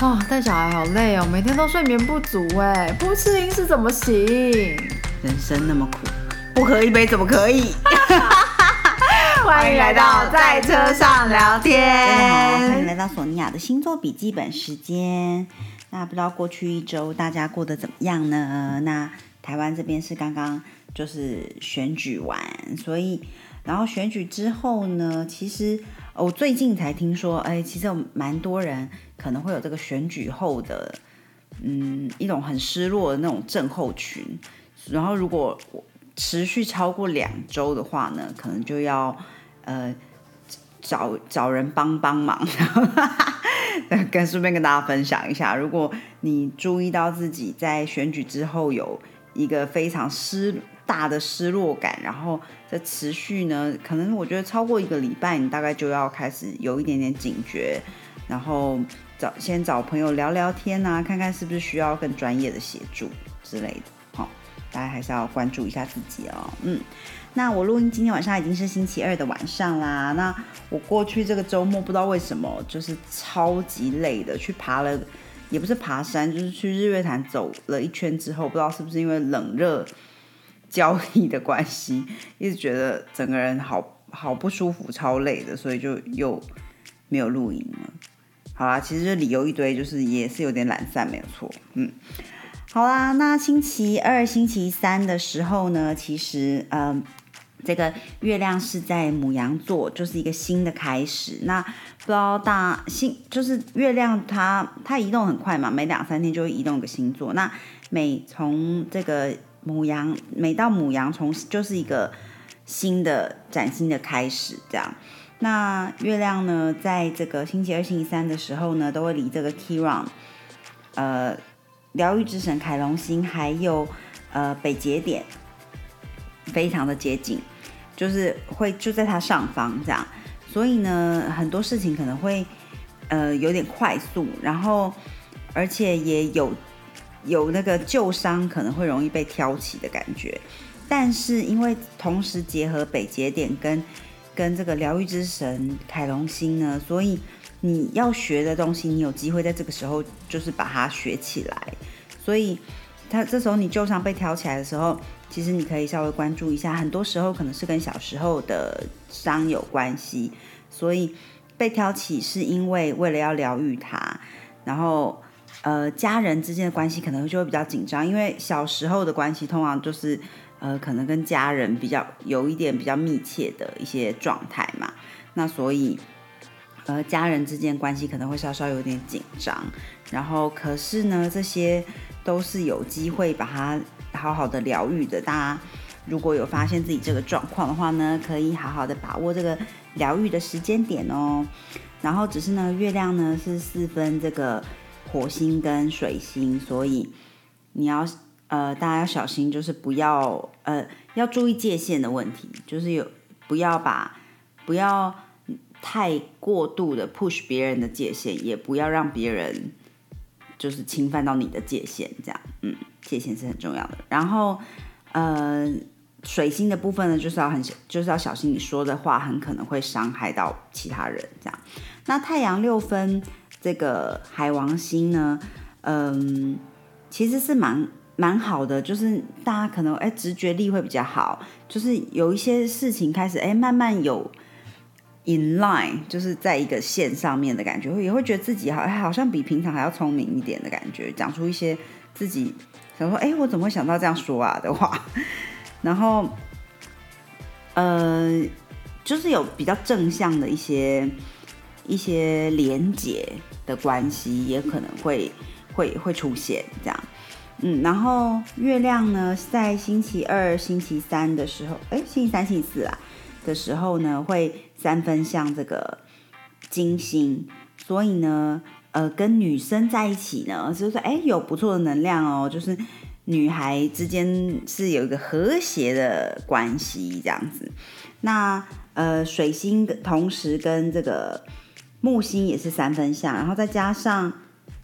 啊，带小孩好累哦，每天都睡眠不足哎，不吃零食怎么行？人生那么苦，不喝一杯怎么可以？欢迎来到在车上聊天。大家好，欢迎来到索尼娅的星座笔记本时间。那不知道过去一周大家过得怎么样呢？那台湾这边是刚刚就是选举完，所以然后选举之后呢，其实我最近才听说，哎，其实有蛮多人可能会有这个选举后的，嗯，一种很失落的那种症候群。然后如果持续超过两周的话呢，可能就要呃找找人帮帮忙。跟顺便跟大家分享一下，如果你注意到自己在选举之后有一个非常失大的失落感，然后再持续呢，可能我觉得超过一个礼拜，你大概就要开始有一点点警觉，然后找先找朋友聊聊天啊，看看是不是需要更专业的协助之类的。好，大家还是要关注一下自己哦。嗯。那我录音今天晚上已经是星期二的晚上啦。那我过去这个周末不知道为什么就是超级累的，去爬了，也不是爬山，就是去日月潭走了一圈之后，不知道是不是因为冷热交易的关系，一直觉得整个人好好不舒服，超累的，所以就又没有录音了。好啦，其实理由一堆，就是也是有点懒散，没有错。嗯，好啦，那星期二、星期三的时候呢，其实嗯。这个月亮是在母羊座，就是一个新的开始。那不知道大星就是月亮，它它移动很快嘛，每两三天就会移动一个星座。那每从这个母羊，每到母羊从就是一个新的崭新的开始，这样。那月亮呢，在这个星期二、星期三的时候呢，都会离这个 Kiran，呃，疗愈之神凯龙星，还有呃北节点。非常的接近，就是会就在它上方这样，所以呢，很多事情可能会呃有点快速，然后而且也有有那个旧伤可能会容易被挑起的感觉，但是因为同时结合北节点跟跟这个疗愈之神凯龙星呢，所以你要学的东西，你有机会在这个时候就是把它学起来，所以它这时候你旧伤被挑起来的时候。其实你可以稍微关注一下，很多时候可能是跟小时候的伤有关系，所以被挑起是因为为了要疗愈它，然后呃家人之间的关系可能就会比较紧张，因为小时候的关系通常就是呃可能跟家人比较有一点比较密切的一些状态嘛，那所以呃家人之间关系可能会稍稍有点紧张，然后可是呢这些都是有机会把它。好好的疗愈的，大家如果有发现自己这个状况的话呢，可以好好的把握这个疗愈的时间点哦。然后只是呢，月亮呢是四分这个火星跟水星，所以你要呃，大家要小心，就是不要呃，要注意界限的问题，就是有不要把不要太过度的 push 别人的界限，也不要让别人。就是侵犯到你的界限，这样，嗯，界限是很重要的。然后，呃，水星的部分呢，就是要很，就是要小心你说的话，很可能会伤害到其他人，这样。那太阳六分这个海王星呢，嗯，其实是蛮蛮好的，就是大家可能哎直觉力会比较好，就是有一些事情开始哎慢慢有。In line 就是在一个线上面的感觉，会也会觉得自己好，好像比平常还要聪明一点的感觉，讲出一些自己想说，哎，我怎么会想到这样说啊的话，然后，呃，就是有比较正向的一些一些连结的关系，也可能会会会出现这样，嗯，然后月亮呢，在星期二、星期三的时候，哎，星期三、星期四啊。的时候呢，会三分像这个金星，所以呢，呃，跟女生在一起呢，就是哎有不错的能量哦，就是女孩之间是有一个和谐的关系这样子。那呃，水星同时跟这个木星也是三分相，然后再加上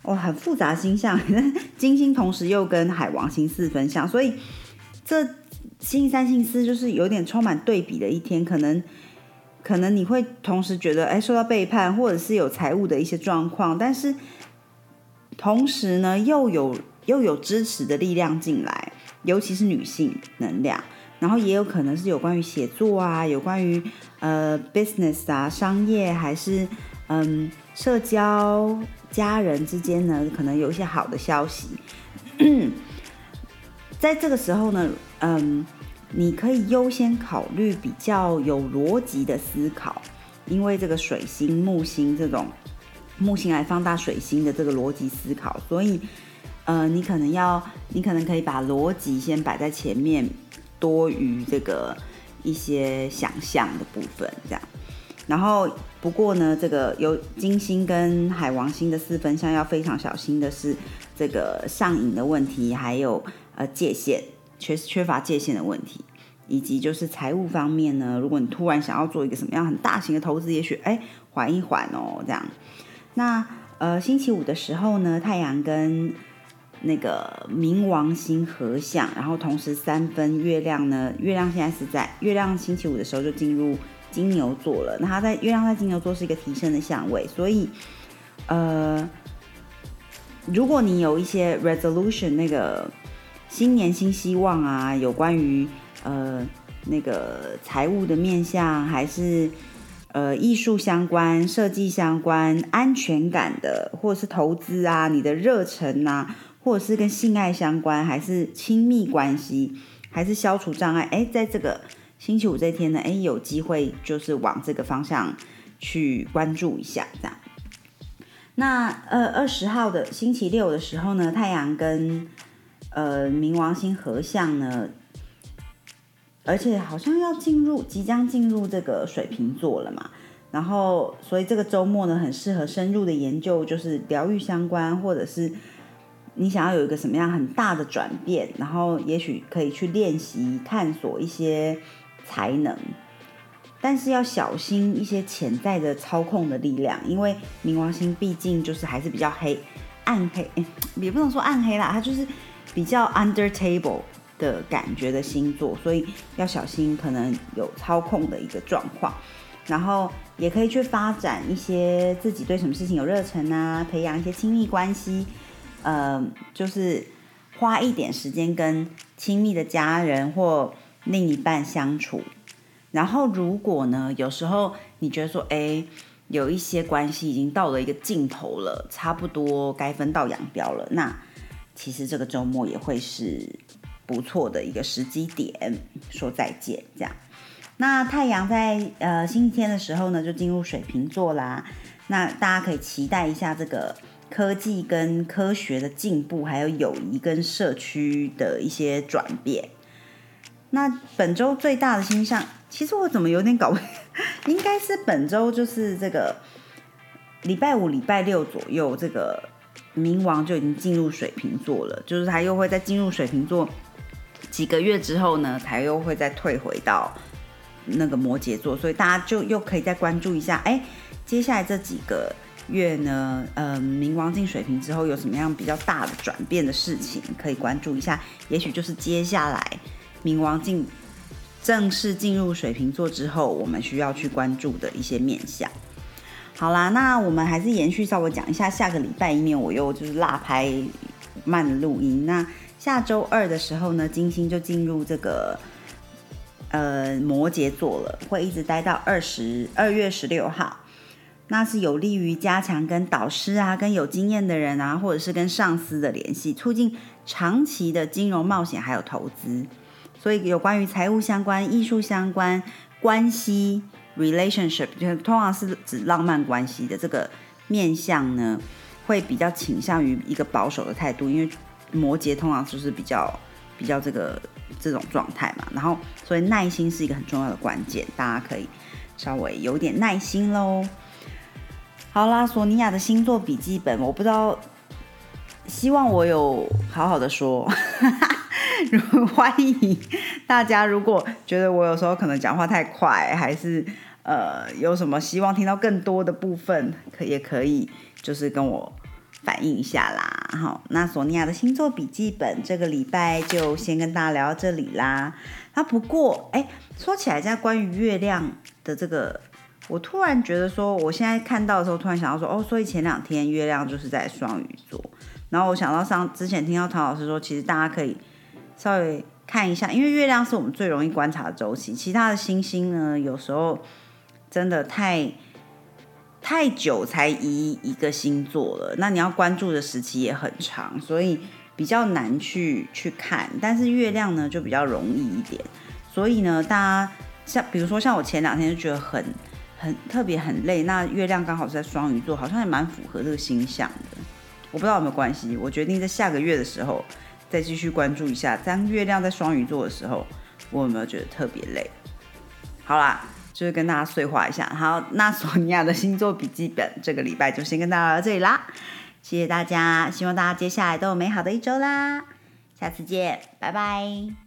哦很复杂星象，金星同时又跟海王星四分相，所以这。星三、星四就是有点充满对比的一天，可能可能你会同时觉得哎受到背叛，或者是有财务的一些状况，但是同时呢又有又有支持的力量进来，尤其是女性能量，然后也有可能是有关于写作啊，有关于呃 business 啊，商业还是嗯社交家人之间呢，可能有一些好的消息。在这个时候呢，嗯，你可以优先考虑比较有逻辑的思考，因为这个水星、木星这种木星来放大水星的这个逻辑思考，所以，呃，你可能要，你可能可以把逻辑先摆在前面，多于这个一些想象的部分，这样。然后，不过呢，这个有金星跟海王星的四分相，要非常小心的是这个上瘾的问题，还有。呃，界限缺缺乏界限的问题，以及就是财务方面呢，如果你突然想要做一个什么样很大型的投资，也许哎缓一缓哦，这样。那呃星期五的时候呢，太阳跟那个冥王星合相，然后同时三分月亮呢，月亮现在是在月亮星期五的时候就进入金牛座了。那它在月亮在金牛座是一个提升的相位，所以呃，如果你有一些 resolution 那个。新年新希望啊，有关于呃那个财务的面向，还是呃艺术相关、设计相关、安全感的，或者是投资啊，你的热忱啊，或者是跟性爱相关，还是亲密关系，还是消除障碍？哎，在这个星期五这天呢，哎，有机会就是往这个方向去关注一下，这样。那呃二十号的星期六的时候呢，太阳跟呃，冥王星合相呢，而且好像要进入，即将进入这个水瓶座了嘛。然后，所以这个周末呢，很适合深入的研究，就是疗愈相关，或者是你想要有一个什么样很大的转变，然后也许可以去练习探索一些才能，但是要小心一些潜在的操控的力量，因为冥王星毕竟就是还是比较黑暗黑，也不能说暗黑啦，它就是。比较 under table 的感觉的星座，所以要小心可能有操控的一个状况。然后也可以去发展一些自己对什么事情有热忱啊，培养一些亲密关系，呃，就是花一点时间跟亲密的家人或另一半相处。然后如果呢，有时候你觉得说，哎，有一些关系已经到了一个尽头了，差不多该分道扬镳了，那。其实这个周末也会是不错的一个时机点，说再见这样。那太阳在呃星期天的时候呢，就进入水瓶座啦。那大家可以期待一下这个科技跟科学的进步，还有友谊跟社区的一些转变。那本周最大的星象，其实我怎么有点搞不，应该是本周就是这个礼拜五、礼拜六左右这个。冥王就已经进入水瓶座了，就是他又会在进入水瓶座几个月之后呢，才又会再退回到那个摩羯座，所以大家就又可以再关注一下，哎，接下来这几个月呢，呃，冥王进水瓶之后有什么样比较大的转变的事情可以关注一下，也许就是接下来冥王进正式进入水瓶座之后，我们需要去关注的一些面相。好啦，那我们还是延续稍微讲一下下个礼拜，以免我又就是落拍慢录音。那下周二的时候呢，金星就进入这个呃摩羯座了，会一直待到二十二月十六号。那是有利于加强跟导师啊、跟有经验的人啊，或者是跟上司的联系，促进长期的金融冒险还有投资。所以有关于财务相关、艺术相关关系。relationship 就通常是指浪漫关系的这个面相呢，会比较倾向于一个保守的态度，因为摩羯通常就是比较比较这个这种状态嘛。然后，所以耐心是一个很重要的关键，大家可以稍微有点耐心喽。好啦，索尼娅的星座笔记本，我不知道，希望我有好好的说。欢迎大家，如果觉得我有时候可能讲话太快，还是呃有什么希望听到更多的部分，可也可以就是跟我反映一下啦。好，那索尼娅的星座笔记本这个礼拜就先跟大家聊到这里啦。那不过哎，说起来，在关于月亮的这个我突然觉得说，我现在看到的时候，突然想到说，哦，所以前两天月亮就是在双鱼座，然后我想到上之前听到唐老师说，其实大家可以稍微看一下，因为月亮是我们最容易观察的周期，其他的星星呢，有时候真的太太久才移一个星座了，那你要关注的时期也很长，所以比较难去去看，但是月亮呢就比较容易一点，所以呢，大家像比如说像我前两天就觉得很。很特别很累，那月亮刚好是在双鱼座，好像也蛮符合这个星象的。我不知道有没有关系，我决定在下个月的时候再继续关注一下。当月亮在双鱼座的时候，我有没有觉得特别累？好啦，就是跟大家碎话一下。好，那索尼亚的星座笔记本这个礼拜就先跟大家到这里啦，谢谢大家，希望大家接下来都有美好的一周啦，下次见，拜拜。